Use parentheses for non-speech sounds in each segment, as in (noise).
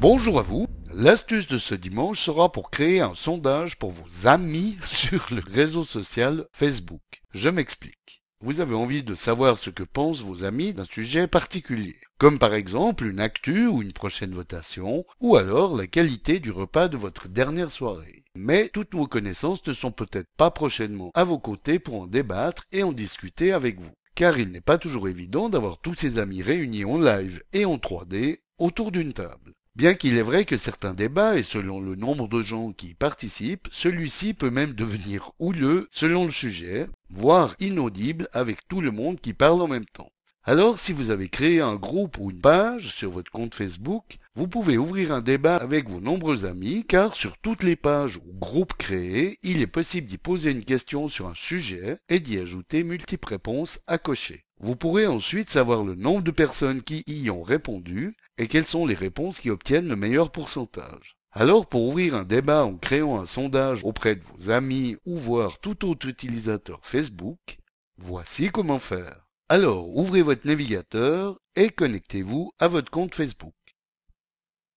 Bonjour à vous. L'astuce de ce dimanche sera pour créer un sondage pour vos amis (laughs) sur le réseau social Facebook. Je m'explique. Vous avez envie de savoir ce que pensent vos amis d'un sujet particulier, comme par exemple une actu ou une prochaine votation, ou alors la qualité du repas de votre dernière soirée. Mais toutes vos connaissances ne sont peut-être pas prochainement à vos côtés pour en débattre et en discuter avec vous car il n'est pas toujours évident d'avoir tous ses amis réunis en live et en 3D autour d'une table. Bien qu'il est vrai que certains débats, et selon le nombre de gens qui y participent, celui-ci peut même devenir houleux selon le sujet, voire inaudible avec tout le monde qui parle en même temps. Alors, si vous avez créé un groupe ou une page sur votre compte Facebook, vous pouvez ouvrir un débat avec vos nombreux amis, car sur toutes les pages ou groupes créés, il est possible d'y poser une question sur un sujet et d'y ajouter multiples réponses à cocher. Vous pourrez ensuite savoir le nombre de personnes qui y ont répondu et quelles sont les réponses qui obtiennent le meilleur pourcentage. Alors pour ouvrir un débat en créant un sondage auprès de vos amis ou voir tout autre utilisateur Facebook, voici comment faire. Alors, ouvrez votre navigateur et connectez-vous à votre compte Facebook.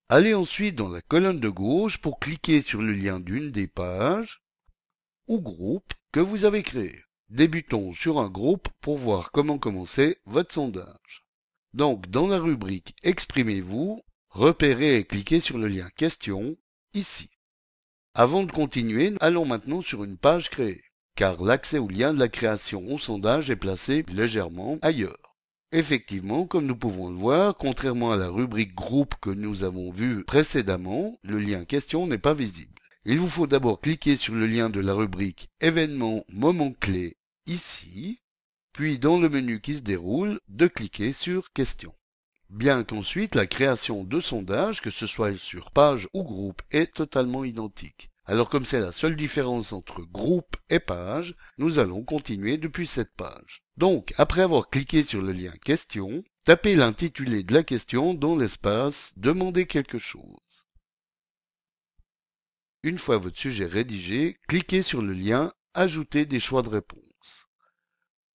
Allez ensuite dans la colonne de gauche pour cliquer sur le lien d'une des pages ou groupe que vous avez créé. Débutons sur un groupe pour voir comment commencer votre sondage. Donc, dans la rubrique Exprimez-vous, repérez et cliquez sur le lien Question, ici. Avant de continuer, allons maintenant sur une page créée car l'accès au lien de la création au sondage est placé légèrement ailleurs. Effectivement, comme nous pouvons le voir, contrairement à la rubrique groupe que nous avons vue précédemment, le lien question n'est pas visible. Il vous faut d'abord cliquer sur le lien de la rubrique événements moment clé ici, puis dans le menu qui se déroule, de cliquer sur question. Bien qu'ensuite la création de sondage, que ce soit sur page ou groupe, est totalement identique. Alors comme c'est la seule différence entre groupe et page, nous allons continuer depuis cette page. Donc, après avoir cliqué sur le lien question, tapez l'intitulé de la question dans l'espace Demandez quelque chose. Une fois votre sujet rédigé, cliquez sur le lien Ajouter des choix de réponse.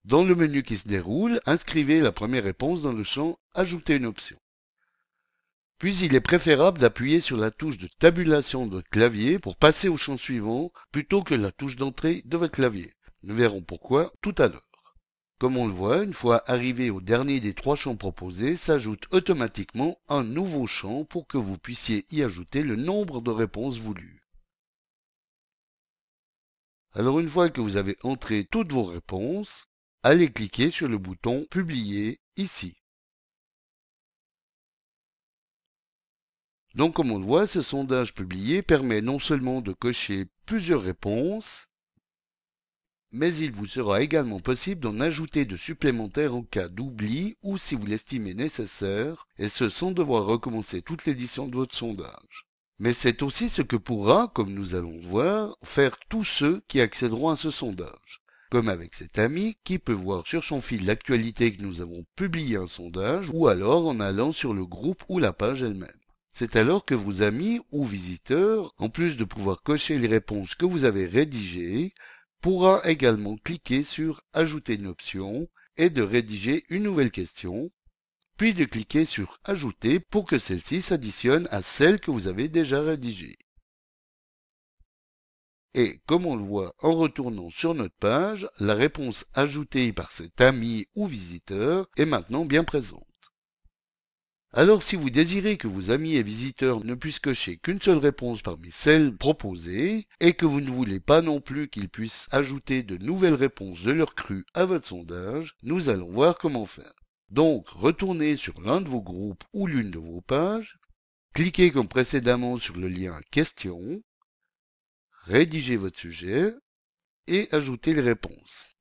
Dans le menu qui se déroule, inscrivez la première réponse dans le champ Ajouter une option. Puis il est préférable d'appuyer sur la touche de tabulation de votre clavier pour passer au champ suivant plutôt que la touche d'entrée de votre clavier. Nous verrons pourquoi tout à l'heure. Comme on le voit, une fois arrivé au dernier des trois champs proposés, s'ajoute automatiquement un nouveau champ pour que vous puissiez y ajouter le nombre de réponses voulues. Alors une fois que vous avez entré toutes vos réponses, allez cliquer sur le bouton Publier ici. Donc comme on le voit, ce sondage publié permet non seulement de cocher plusieurs réponses, mais il vous sera également possible d'en ajouter de supplémentaires en cas d'oubli ou si vous l'estimez nécessaire, et ce sans devoir recommencer toute l'édition de votre sondage. Mais c'est aussi ce que pourra, comme nous allons le voir, faire tous ceux qui accéderont à ce sondage. Comme avec cet ami qui peut voir sur son fil l'actualité que nous avons publié un sondage, ou alors en allant sur le groupe ou la page elle-même. C'est alors que vos amis ou visiteurs, en plus de pouvoir cocher les réponses que vous avez rédigées, pourra également cliquer sur Ajouter une option et de rédiger une nouvelle question, puis de cliquer sur Ajouter pour que celle-ci s'additionne à celle que vous avez déjà rédigée. Et comme on le voit en retournant sur notre page, la réponse ajoutée par cet ami ou visiteur est maintenant bien présente. Alors si vous désirez que vos amis et visiteurs ne puissent cocher qu'une seule réponse parmi celles proposées, et que vous ne voulez pas non plus qu'ils puissent ajouter de nouvelles réponses de leur cru à votre sondage, nous allons voir comment faire. Donc retournez sur l'un de vos groupes ou l'une de vos pages, cliquez comme précédemment sur le lien question, rédigez votre sujet et ajoutez les réponses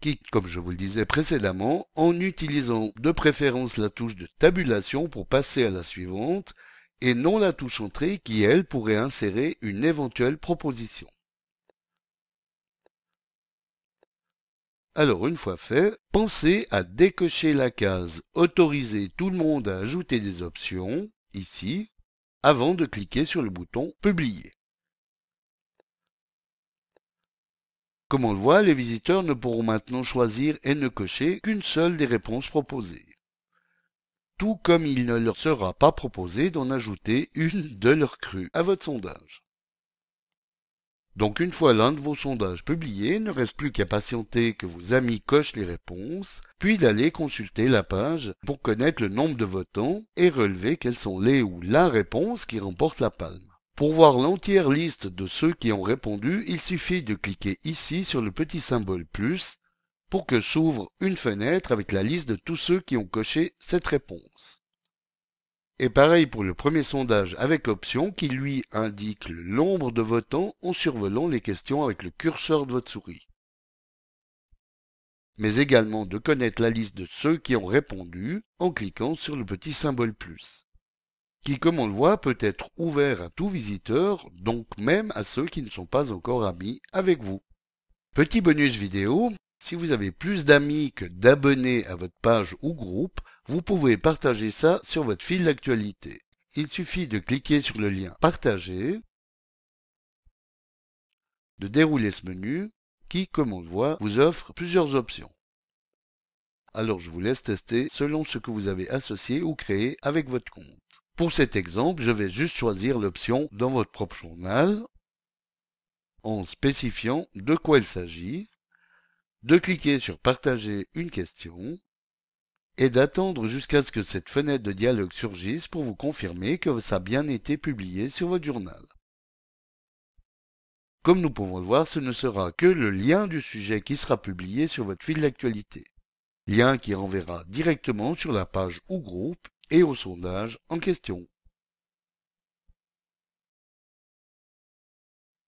qui, comme je vous le disais précédemment, en utilisant de préférence la touche de tabulation pour passer à la suivante, et non la touche entrée qui, elle, pourrait insérer une éventuelle proposition. Alors, une fois fait, pensez à décocher la case Autoriser tout le monde à ajouter des options, ici, avant de cliquer sur le bouton Publier. Comme on le voit, les visiteurs ne pourront maintenant choisir et ne cocher qu'une seule des réponses proposées. tout comme il ne leur sera pas proposé d'en ajouter une de leurs crues à votre sondage. Donc une fois l'un de vos sondages publiés, ne reste plus qu'à patienter que vos amis cochent les réponses, puis d'aller consulter la page pour connaître le nombre de votants et relever quelles sont les ou la réponse qui remporte la palme. Pour voir l'entière liste de ceux qui ont répondu, il suffit de cliquer ici sur le petit symbole plus pour que s'ouvre une fenêtre avec la liste de tous ceux qui ont coché cette réponse. Et pareil pour le premier sondage avec option qui lui indique le nombre de votants en survolant les questions avec le curseur de votre souris. Mais également de connaître la liste de ceux qui ont répondu en cliquant sur le petit symbole plus qui, comme on le voit, peut être ouvert à tout visiteur, donc même à ceux qui ne sont pas encore amis avec vous. Petit bonus vidéo, si vous avez plus d'amis que d'abonnés à votre page ou groupe, vous pouvez partager ça sur votre fil d'actualité. Il suffit de cliquer sur le lien Partager, de dérouler ce menu qui, comme on le voit, vous offre plusieurs options. Alors je vous laisse tester selon ce que vous avez associé ou créé avec votre compte. Pour cet exemple, je vais juste choisir l'option dans votre propre journal en spécifiant de quoi il s'agit de cliquer sur Partager une question et d'attendre jusqu'à ce que cette fenêtre de dialogue surgisse pour vous confirmer que ça a bien été publié sur votre journal. Comme nous pouvons le voir, ce ne sera que le lien du sujet qui sera publié sur votre fil d'actualité. Lien qui renverra directement sur la page ou groupe et au sondage en question.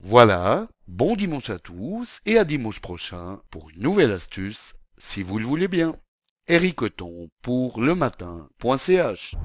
Voilà, bon dimanche à tous et à dimanche prochain pour une nouvelle astuce, si vous le voulez bien. Eric pour le matin.ch